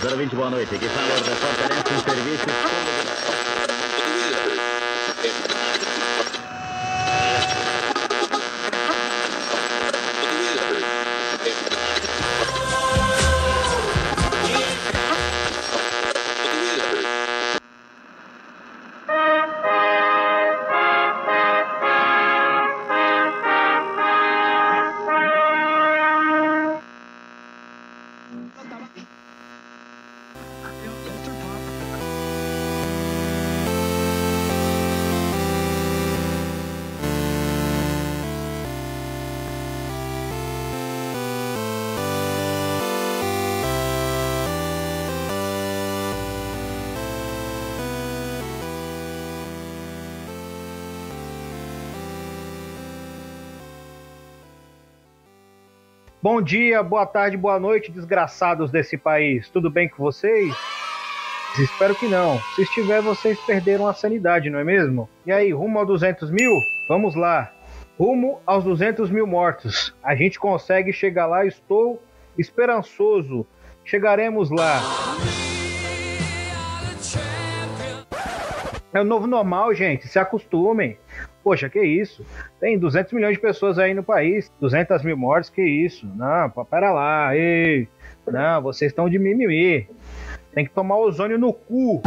020, boa noite. Aqui fala o repórter em serviço. Bom dia, boa tarde, boa noite, desgraçados desse país. Tudo bem com vocês? Espero que não. Se estiver, vocês perderam a sanidade, não é mesmo? E aí, rumo aos 200 mil? Vamos lá. Rumo aos 200 mil mortos. A gente consegue chegar lá, estou esperançoso. Chegaremos lá. É o novo normal, gente. Se acostumem. Poxa, que isso? Tem 200 milhões de pessoas aí no país, 200 mil mortes, que isso? Não, pera lá, ei. Não, vocês estão de mimimi. Tem que tomar ozônio no cu.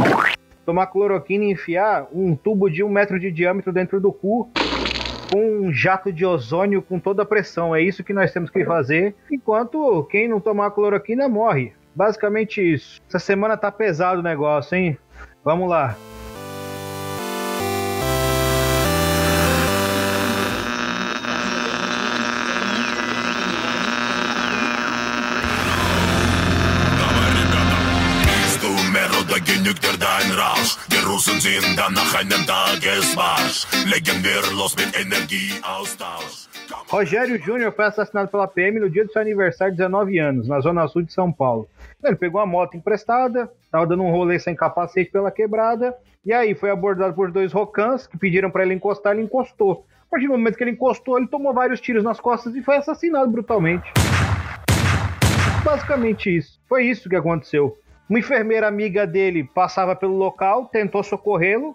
Tomar cloroquina e enfiar um tubo de um metro de diâmetro dentro do cu com um jato de ozônio com toda a pressão. É isso que nós temos que fazer. Enquanto quem não tomar cloroquina morre. Basicamente isso. Essa semana tá pesado o negócio, hein? Vamos lá. Tagesmarsch. Legen wir los mit Energieaustausch. Rogério Júnior foi assassinado pela PM no dia do seu aniversário de 19 anos, na zona sul de São Paulo. Ele pegou uma moto emprestada, estava dando um rolê sem capacete pela quebrada, e aí foi abordado por dois rocãs que pediram para ele encostar, ele encostou. A partir do momento que ele encostou, ele tomou vários tiros nas costas e foi assassinado brutalmente. Basicamente isso. Foi isso que aconteceu. Uma enfermeira amiga dele passava pelo local, tentou socorrê-lo,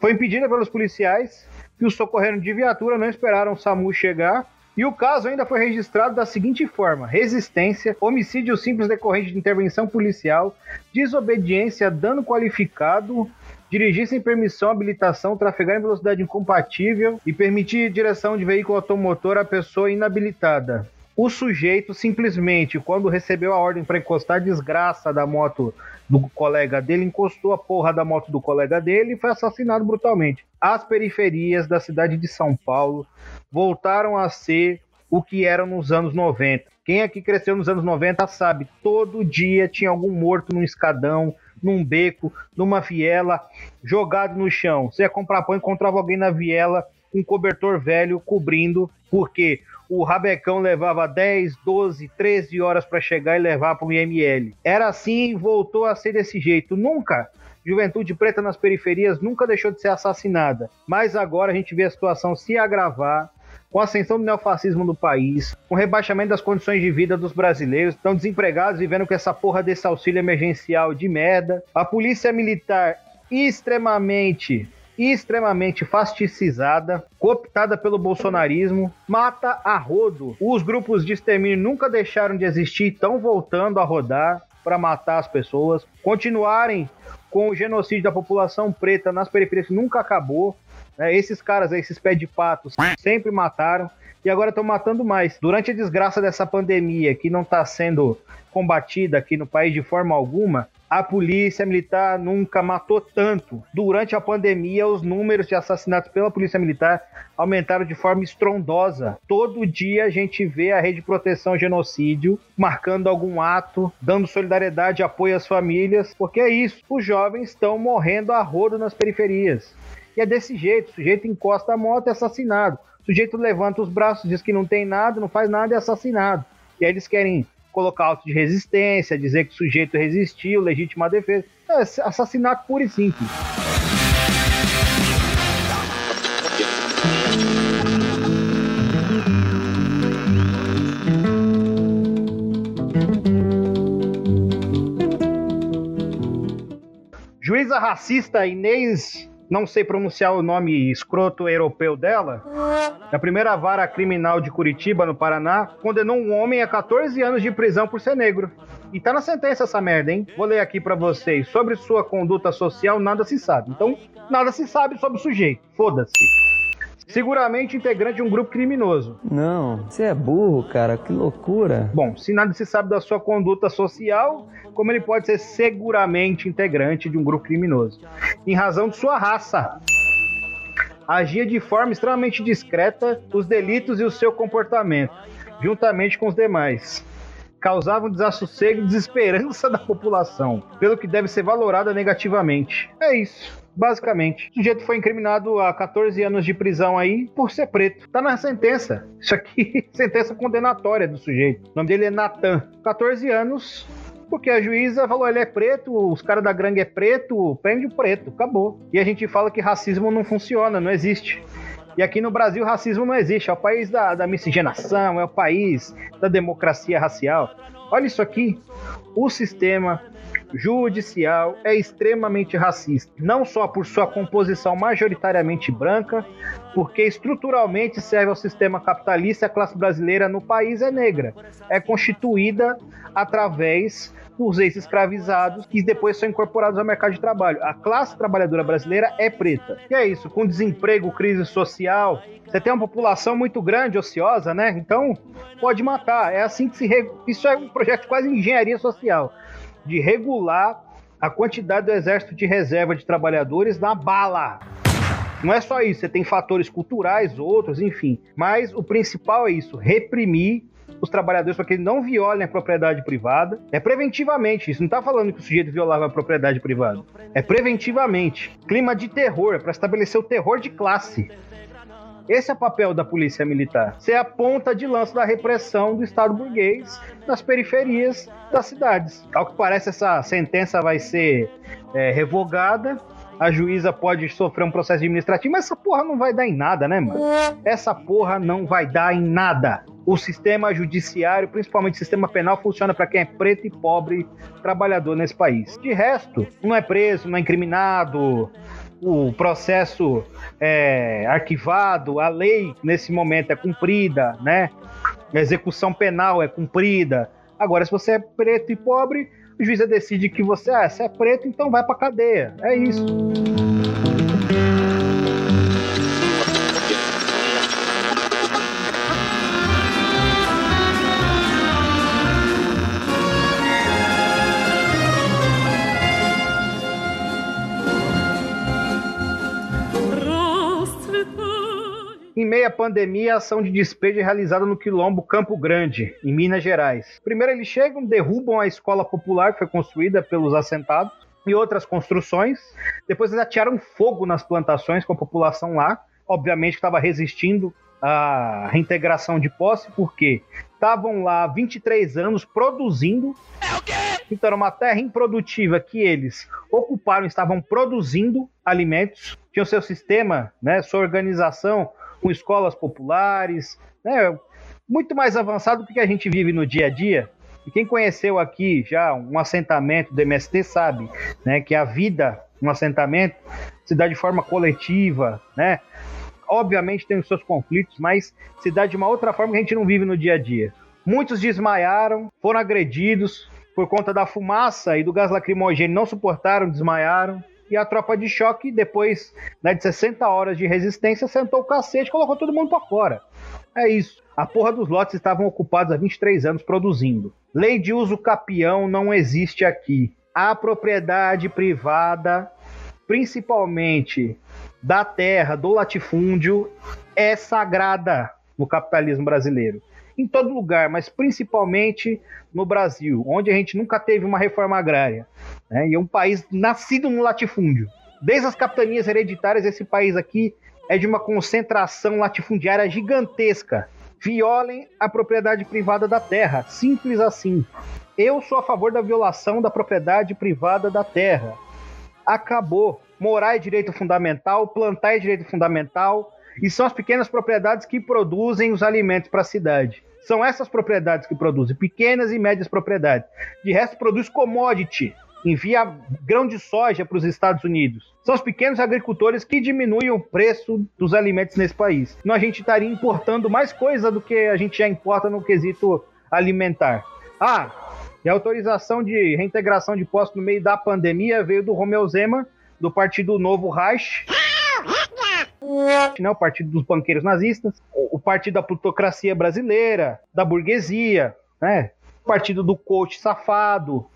foi impedida pelos policiais, que o socorreram de viatura, não esperaram o SAMU chegar. E o caso ainda foi registrado da seguinte forma: resistência, homicídio simples decorrente de intervenção policial, desobediência, dano qualificado, dirigir sem permissão, habilitação, trafegar em velocidade incompatível e permitir direção de veículo automotor à pessoa inabilitada. O sujeito simplesmente, quando recebeu a ordem para encostar a desgraça da moto do colega dele, encostou a porra da moto do colega dele e foi assassinado brutalmente. As periferias da cidade de São Paulo voltaram a ser o que eram nos anos 90. Quem aqui cresceu nos anos 90 sabe, todo dia tinha algum morto num escadão, num beco, numa viela, jogado no chão. Você ia comprar pão, encontrava alguém na viela com um cobertor velho cobrindo, porque o Rabecão levava 10, 12, 13 horas para chegar e levar para o IML. Era assim e voltou a ser desse jeito. Nunca Juventude Preta nas periferias nunca deixou de ser assassinada. Mas agora a gente vê a situação se agravar com a ascensão do neofascismo no país, com o rebaixamento das condições de vida dos brasileiros, estão desempregados vivendo com essa porra desse auxílio emergencial de merda. A polícia militar extremamente extremamente fasticizada, cooptada pelo bolsonarismo, mata a rodo. Os grupos de extermínio nunca deixaram de existir, estão voltando a rodar para matar as pessoas, continuarem com o genocídio da população preta nas periferias que nunca acabou. Né? Esses caras, esses pés de patos, sempre mataram e agora estão matando mais. Durante a desgraça dessa pandemia que não está sendo combatida aqui no país de forma alguma, a polícia militar nunca matou tanto. Durante a pandemia, os números de assassinatos pela polícia militar aumentaram de forma estrondosa. Todo dia a gente vê a rede de proteção genocídio marcando algum ato, dando solidariedade, apoio às famílias, porque é isso. Os jovens estão morrendo a rodo nas periferias. E é desse jeito: o sujeito encosta a moto e é assassinado. O sujeito levanta os braços, diz que não tem nada, não faz nada e é assassinado. E aí eles querem colocar auto de resistência, dizer que o sujeito resistiu, legítima defesa. É assassinato puro e simples. juíza racista Inês, não sei pronunciar o nome escroto europeu dela, da primeira vara criminal de Curitiba, no Paraná, condenou um homem a 14 anos de prisão por ser negro. E tá na sentença essa merda, hein? Vou ler aqui para vocês. Sobre sua conduta social, nada se sabe. Então, nada se sabe sobre o sujeito. Foda-se. Seguramente integrante de um grupo criminoso. Não, você é burro, cara, que loucura. Bom, se nada se sabe da sua conduta social, como ele pode ser seguramente integrante de um grupo criminoso? Em razão de sua raça. Agia de forma extremamente discreta os delitos e o seu comportamento, juntamente com os demais. Causavam desassossego e desesperança da população, pelo que deve ser valorada negativamente. É isso. Basicamente, o sujeito foi incriminado a 14 anos de prisão aí por ser preto. Tá na sentença. Isso aqui, sentença condenatória do sujeito. O nome dele é Natan. 14 anos porque a juíza falou, ele é preto, os caras da gangue é preto, prende o preto, acabou. E a gente fala que racismo não funciona, não existe. E aqui no Brasil, racismo não existe. É o país da, da miscigenação, é o país da democracia racial. Olha isso aqui. O sistema judicial é extremamente racista, não só por sua composição majoritariamente branca, porque estruturalmente serve ao sistema capitalista, a classe brasileira no país é negra, é constituída através dos ex-escravizados que depois são incorporados ao mercado de trabalho. A classe trabalhadora brasileira é preta. E é isso, com desemprego, crise social, você tem uma população muito grande, ociosa, né? Então pode matar. É assim que se. Re... Isso é um projeto quase engenharia social de regular a quantidade do exército de reserva de trabalhadores na bala. Não é só isso, você tem fatores culturais, outros, enfim. Mas o principal é isso: reprimir os trabalhadores para que eles não violem a propriedade privada. É preventivamente, isso não está falando que o sujeito violava a propriedade privada. É preventivamente. Clima de terror, é para estabelecer o terror de classe. Esse é o papel da polícia militar. Ser a ponta de lança da repressão do Estado burguês nas periferias das cidades. Ao que parece, essa sentença vai ser é, revogada a juíza pode sofrer um processo administrativo, mas essa porra não vai dar em nada, né, mano? Essa porra não vai dar em nada. O sistema judiciário, principalmente o sistema penal, funciona para quem é preto e pobre trabalhador nesse país. De resto, não é preso, não é incriminado, o processo é arquivado, a lei nesse momento é cumprida, né? A execução penal é cumprida. Agora, se você é preto e pobre, o juiz decide que você, ah, você é preto, então vai pra cadeia. É isso. Em meio à pandemia, a ação de despejo é realizada no Quilombo Campo Grande, em Minas Gerais. Primeiro eles chegam, derrubam a escola popular que foi construída pelos assentados e outras construções. Depois eles atiraram fogo nas plantações com a população lá. Obviamente estava resistindo à reintegração de posse, porque estavam lá 23 anos produzindo. Então era uma terra improdutiva que eles ocuparam, estavam produzindo alimentos, tinham seu sistema, né, sua organização com escolas populares, né? Muito mais avançado do que a gente vive no dia a dia. E quem conheceu aqui já um assentamento do MST sabe, né, que a vida um assentamento se dá de forma coletiva, né? Obviamente tem os seus conflitos, mas se dá de uma outra forma que a gente não vive no dia a dia. Muitos desmaiaram, foram agredidos por conta da fumaça e do gás lacrimogêneo, não suportaram, desmaiaram e a tropa de choque, depois né, de 60 horas de resistência, sentou o cacete e colocou todo mundo para fora. É isso. A porra dos lotes estavam ocupados há 23 anos produzindo. Lei de uso capião não existe aqui. A propriedade privada, principalmente da terra, do latifúndio, é sagrada no capitalismo brasileiro. Em todo lugar, mas principalmente no Brasil, onde a gente nunca teve uma reforma agrária. Né? E é um país nascido no latifúndio. Desde as capitanias hereditárias, esse país aqui é de uma concentração latifundiária gigantesca. Violem a propriedade privada da terra, simples assim. Eu sou a favor da violação da propriedade privada da terra. Acabou. Morar é direito fundamental, plantar é direito fundamental, e são as pequenas propriedades que produzem os alimentos para a cidade. São essas propriedades que produzem, pequenas e médias propriedades. De resto, produz commodity. envia grão de soja para os Estados Unidos. São os pequenos agricultores que diminuem o preço dos alimentos nesse país. Então a gente estaria importando mais coisa do que a gente já importa no quesito alimentar. Ah, e a autorização de reintegração de postos no meio da pandemia veio do Romeu Zema, do Partido Novo Reich, né, o Partido dos Banqueiros Nazistas, o Partido da Plutocracia Brasileira, da Burguesia, né, o Partido do Coach Safado.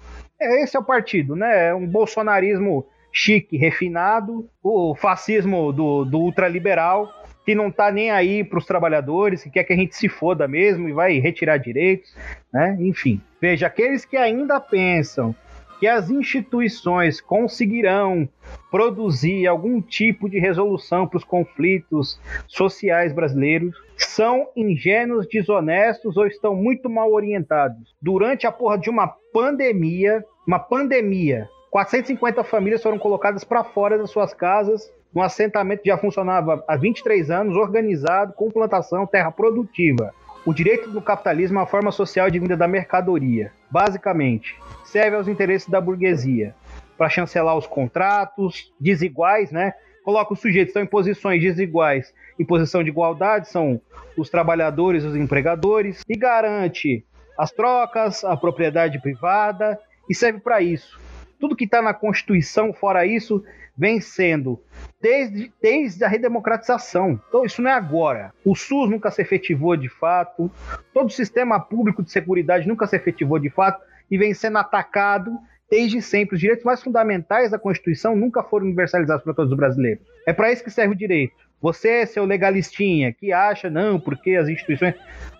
É, esse é o partido, né? É um bolsonarismo chique, refinado, o fascismo do, do ultraliberal, que não tá nem aí para os trabalhadores, que quer que a gente se foda mesmo e vai retirar direitos, né? Enfim, veja, aqueles que ainda pensam que as instituições conseguirão produzir algum tipo de resolução para os conflitos sociais brasileiros são ingênuos, desonestos ou estão muito mal orientados. Durante a porra de uma pandemia, uma pandemia, 450 famílias foram colocadas para fora das suas casas um assentamento que já funcionava há 23 anos, organizado, com plantação, terra produtiva. O direito do capitalismo é uma forma social de vinda da mercadoria. Basicamente, serve aos interesses da burguesia para chancelar os contratos desiguais, né? Coloca os sujeitos estão em posições desiguais, em posição de igualdade, são os trabalhadores, os empregadores, e garante as trocas, a propriedade privada, e serve para isso. Tudo que está na Constituição, fora isso, vem sendo desde, desde a redemocratização. Então, isso não é agora. O SUS nunca se efetivou de fato, todo o sistema público de segurança nunca se efetivou de fato e vem sendo atacado desde sempre. Os direitos mais fundamentais da Constituição nunca foram universalizados para todos os brasileiros. É para isso que serve o direito. Você, seu legalistinha, que acha, não, porque as instituições.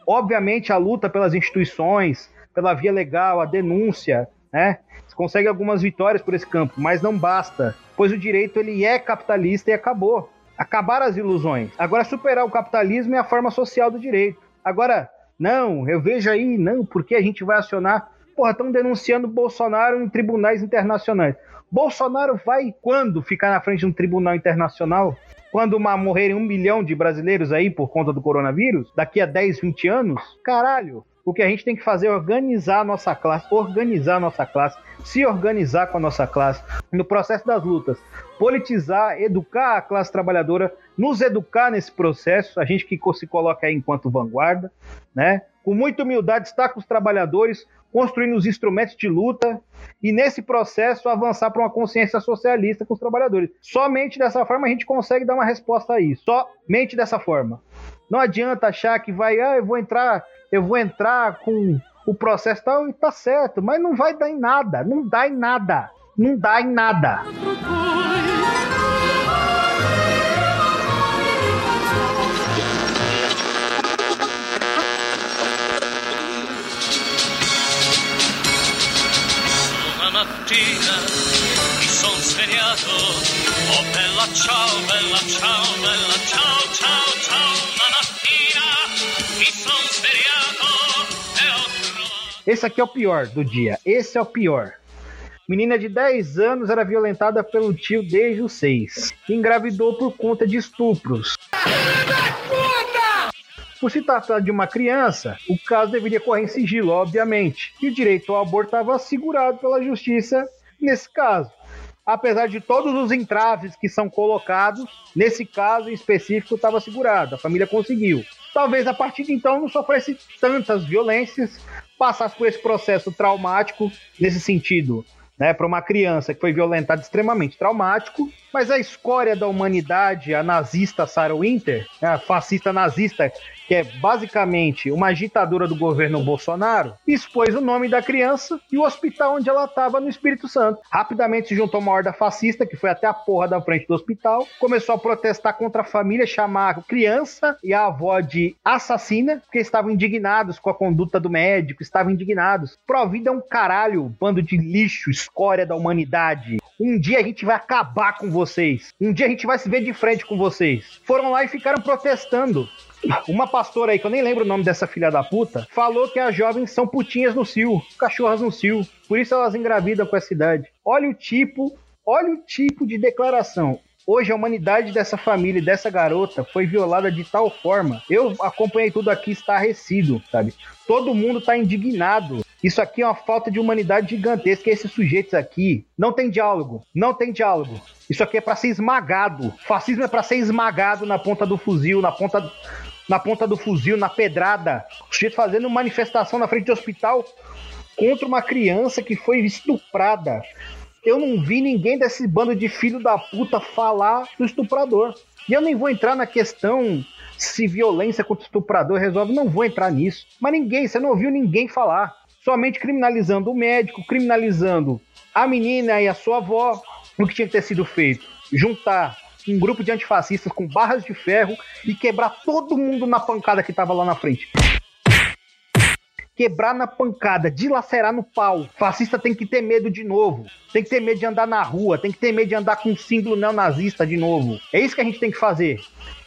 Obviamente, a luta pelas instituições, pela via legal, a denúncia, né? Consegue algumas vitórias por esse campo, mas não basta, pois o direito ele é capitalista e acabou. Acabar as ilusões. Agora superar o capitalismo é a forma social do direito. Agora, não, eu vejo aí, não, porque a gente vai acionar. Porra, estão denunciando Bolsonaro em tribunais internacionais. Bolsonaro vai quando ficar na frente de um tribunal internacional? Quando uma, morrerem um milhão de brasileiros aí por conta do coronavírus? Daqui a 10, 20 anos? Caralho! O que a gente tem que fazer é organizar a nossa classe, organizar a nossa classe, se organizar com a nossa classe no processo das lutas, politizar, educar a classe trabalhadora, nos educar nesse processo, a gente que se coloca aí enquanto vanguarda, né? Com muita humildade, estar com os trabalhadores, construindo os instrumentos de luta e nesse processo avançar para uma consciência socialista com os trabalhadores. Somente dessa forma a gente consegue dar uma resposta a isso. Somente dessa forma. Não adianta achar que vai, ah, eu vou entrar eu vou entrar com o processo tal, e tá certo, mas não vai dar em nada, não dá em nada, não dá em nada. oh bella ciao bella ciao esse aqui é o pior do dia. Esse é o pior. Menina de 10 anos era violentada pelo tio desde os 6. Engravidou por conta de estupros. Por se tratar de uma criança, o caso deveria correr em sigilo, obviamente. E o direito ao aborto estava assegurado pela justiça nesse caso. Apesar de todos os entraves que são colocados, nesse caso em específico estava assegurado. A família conseguiu talvez a partir de então não sofresse tantas violências, passasse por esse processo traumático nesse sentido, né, para uma criança que foi violentada extremamente traumático, mas a escória da humanidade, a nazista Sarah Winter, a fascista nazista que é basicamente uma agitadora do governo Bolsonaro, expôs o nome da criança e o hospital onde ela estava no Espírito Santo. Rapidamente se juntou uma horda fascista, que foi até a porra da frente do hospital, começou a protestar contra a família, chamar a criança e a avó de assassina, porque estavam indignados com a conduta do médico, estavam indignados. Provida é um caralho, bando de lixo, escória da humanidade. Um dia a gente vai acabar com vocês. Um dia a gente vai se ver de frente com vocês. Foram lá e ficaram protestando. Uma pastora aí, que eu nem lembro o nome dessa filha da puta, falou que as jovens são putinhas no cio, cachorras no cio. Por isso elas engravidam com essa idade. Olha o tipo, olha o tipo de declaração. Hoje a humanidade dessa família, dessa garota, foi violada de tal forma. Eu acompanhei tudo aqui estarrecido, sabe? Todo mundo tá indignado. Isso aqui é uma falta de humanidade gigantesca. Esses sujeitos aqui não tem diálogo, não tem diálogo. Isso aqui é para ser esmagado. Fascismo é para ser esmagado na ponta do fuzil, na ponta na ponta do fuzil, na pedrada. O sujeito fazendo manifestação na frente do hospital contra uma criança que foi estuprada. Eu não vi ninguém desse bando de filho da puta falar do estuprador. E eu nem vou entrar na questão se violência contra o estuprador resolve, não vou entrar nisso. Mas ninguém, você não ouviu ninguém falar. Somente criminalizando o médico, criminalizando a menina e a sua avó. O que tinha que ter sido feito? Juntar um grupo de antifascistas com barras de ferro e quebrar todo mundo na pancada que tava lá na frente. Quebrar na pancada, dilacerar no pau. Fascista tem que ter medo de novo. Tem que ter medo de andar na rua, tem que ter medo de andar com um símbolo neonazista de novo. É isso que a gente tem que fazer.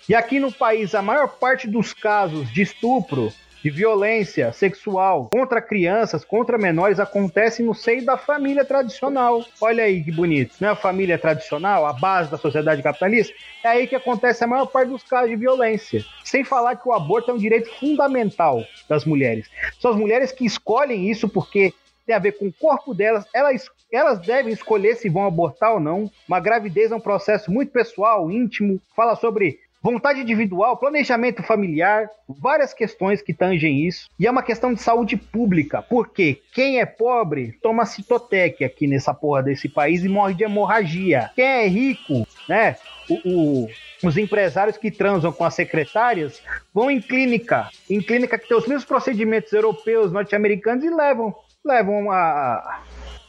E aqui no país, a maior parte dos casos de estupro de violência sexual contra crianças, contra menores, acontece no seio da família tradicional. Olha aí que bonito. Não é a família tradicional, a base da sociedade capitalista? É aí que acontece a maior parte dos casos de violência. Sem falar que o aborto é um direito fundamental das mulheres. São as mulheres que escolhem isso porque tem a ver com o corpo delas, elas, elas devem escolher se vão abortar ou não. Uma gravidez é um processo muito pessoal, íntimo, fala sobre vontade individual, planejamento familiar, várias questões que tangem isso. E é uma questão de saúde pública, porque quem é pobre toma citotec aqui nessa porra desse país e morre de hemorragia. Quem é rico, né? O, o, os empresários que transam com as secretárias vão em clínica, em clínica que tem os mesmos procedimentos europeus, norte-americanos e levam, levam a,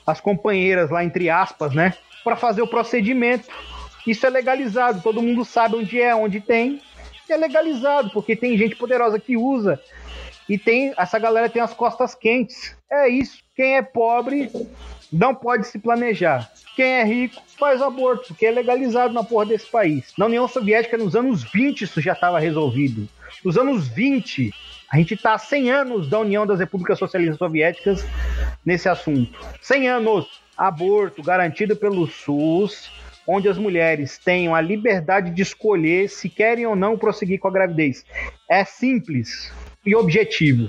as companheiras lá entre aspas, né, para fazer o procedimento isso é legalizado, todo mundo sabe onde é, onde tem. É legalizado, porque tem gente poderosa que usa. E tem essa galera tem as costas quentes. É isso. Quem é pobre não pode se planejar. Quem é rico faz aborto, porque é legalizado na porra desse país. Na União Soviética, nos anos 20, isso já estava resolvido. Nos anos 20, a gente está há 100 anos da União das Repúblicas Socialistas Soviéticas nesse assunto. 100 anos. Aborto garantido pelo SUS, onde as mulheres tenham a liberdade de escolher se querem ou não prosseguir com a gravidez. É simples e objetivo.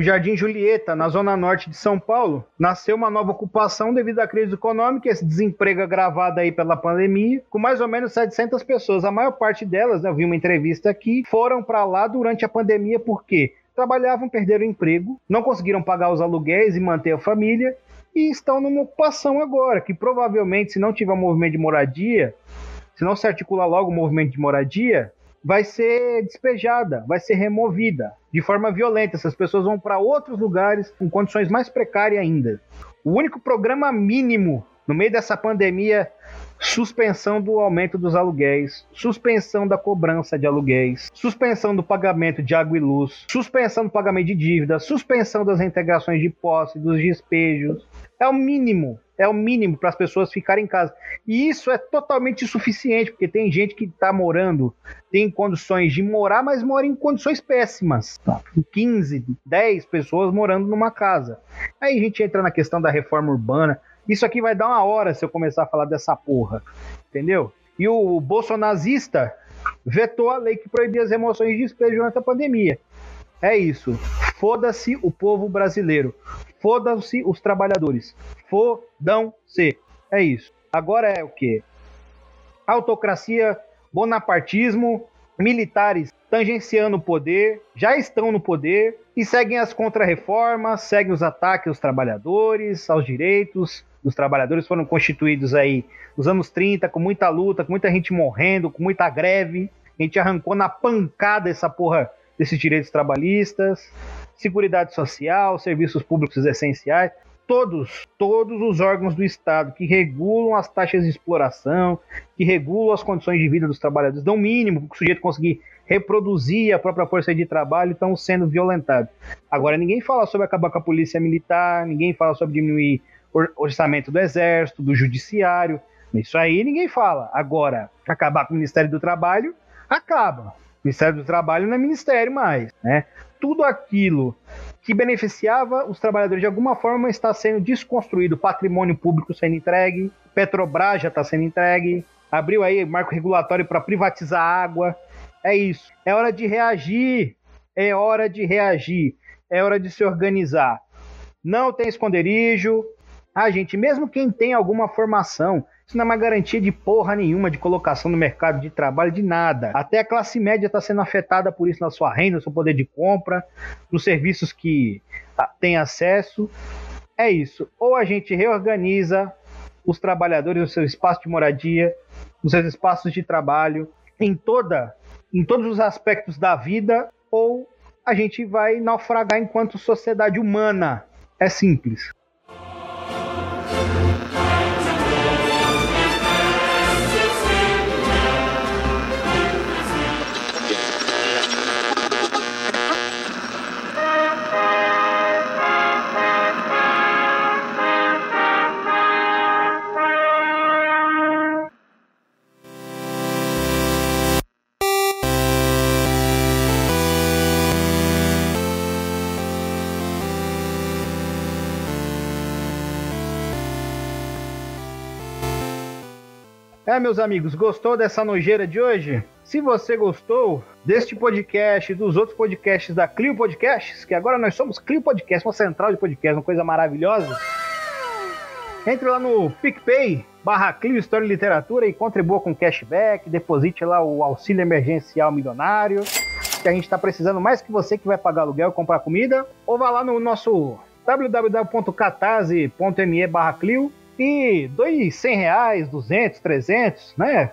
No Jardim Julieta, na zona norte de São Paulo, nasceu uma nova ocupação devido à crise econômica, esse desemprego agravado aí pela pandemia, com mais ou menos 700 pessoas. A maior parte delas, né, eu vi uma entrevista aqui, foram para lá durante a pandemia. Porque trabalhavam, perderam o emprego, não conseguiram pagar os aluguéis e manter a família e estão numa ocupação agora, que provavelmente, se não tiver um movimento de moradia, se não se articular logo o movimento de moradia, vai ser despejada, vai ser removida de forma violenta. Essas pessoas vão para outros lugares com condições mais precárias ainda. O único programa mínimo no meio dessa pandemia suspensão do aumento dos aluguéis, suspensão da cobrança de aluguéis, suspensão do pagamento de água e luz, suspensão do pagamento de dívidas, suspensão das reintegrações de posse, dos despejos. É o mínimo, é o mínimo para as pessoas ficarem em casa. E isso é totalmente insuficiente, porque tem gente que está morando, tem condições de morar, mas mora em condições péssimas. Tá? 15, 10 pessoas morando numa casa. Aí a gente entra na questão da reforma urbana. Isso aqui vai dar uma hora se eu começar a falar dessa porra. Entendeu? E o bolsonazista vetou a lei que proibia as remoções de despejo durante a pandemia. É isso. Foda-se o povo brasileiro. Foda-se os trabalhadores. Fodam-se. É isso. Agora é o quê? Autocracia, bonapartismo, militares tangenciando o poder, já estão no poder e seguem as contrarreformas, seguem os ataques aos trabalhadores, aos direitos dos trabalhadores. Foram constituídos aí nos anos 30, com muita luta, com muita gente morrendo, com muita greve. A gente arrancou na pancada essa porra desses direitos trabalhistas, seguridade social, serviços públicos essenciais todos, todos os órgãos do Estado que regulam as taxas de exploração, que regulam as condições de vida dos trabalhadores, dão mínimo para o sujeito conseguir reproduzir a própria força de trabalho estão sendo violentados. Agora, ninguém fala sobre acabar com a polícia militar, ninguém fala sobre diminuir o orçamento do exército, do judiciário. Isso aí ninguém fala. Agora, acabar com o Ministério do Trabalho, acaba. O Ministério do Trabalho não é ministério mais, né? Tudo aquilo que beneficiava os trabalhadores de alguma forma está sendo desconstruído. Patrimônio público sendo entregue, Petrobras já está sendo entregue, abriu aí marco regulatório para privatizar a água. É isso. É hora de reagir. É hora de reagir. É hora de se organizar. Não tem esconderijo. Ah, gente, mesmo quem tem alguma formação, isso não é uma garantia de porra nenhuma de colocação no mercado de trabalho, de nada. Até a classe média está sendo afetada por isso na sua renda, no seu poder de compra, nos serviços que tem acesso. É isso. Ou a gente reorganiza os trabalhadores no seu espaço de moradia, nos seus espaços de trabalho, em toda, em todos os aspectos da vida, ou a gente vai naufragar enquanto sociedade humana. É simples. É, meus amigos, gostou dessa nojeira de hoje? Se você gostou deste podcast dos outros podcasts da Clio Podcasts, que agora nós somos Clio Podcast, uma central de podcast, uma coisa maravilhosa. Entre lá no PicPay, barra Clio História e Literatura e contribua com cashback, deposite lá o auxílio emergencial milionário, que a gente está precisando mais que você que vai pagar aluguel e comprar comida, ou vá lá no nosso www.catarse.me barra Clio e dois 100 reais, 200, 300, né?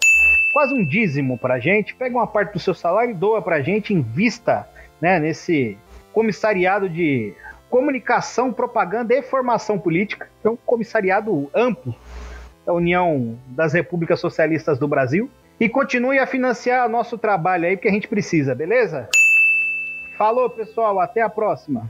Quase um dízimo pra gente. Pega uma parte do seu salário e doa pra gente, invista né, nesse comissariado de comunicação, propaganda e formação política. É um comissariado amplo da União das Repúblicas Socialistas do Brasil. E continue a financiar nosso trabalho aí, porque a gente precisa, beleza? Falou, pessoal. Até a próxima.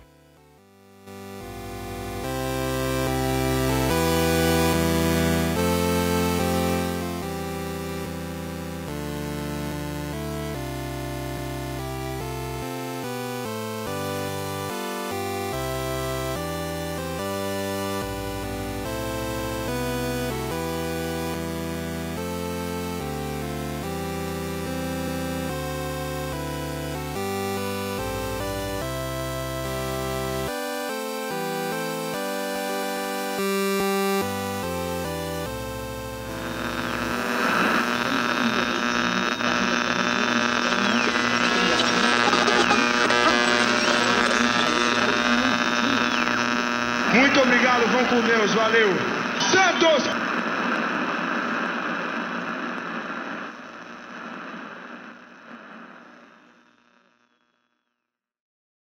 Obrigado, vão com Deus, valeu. Santos!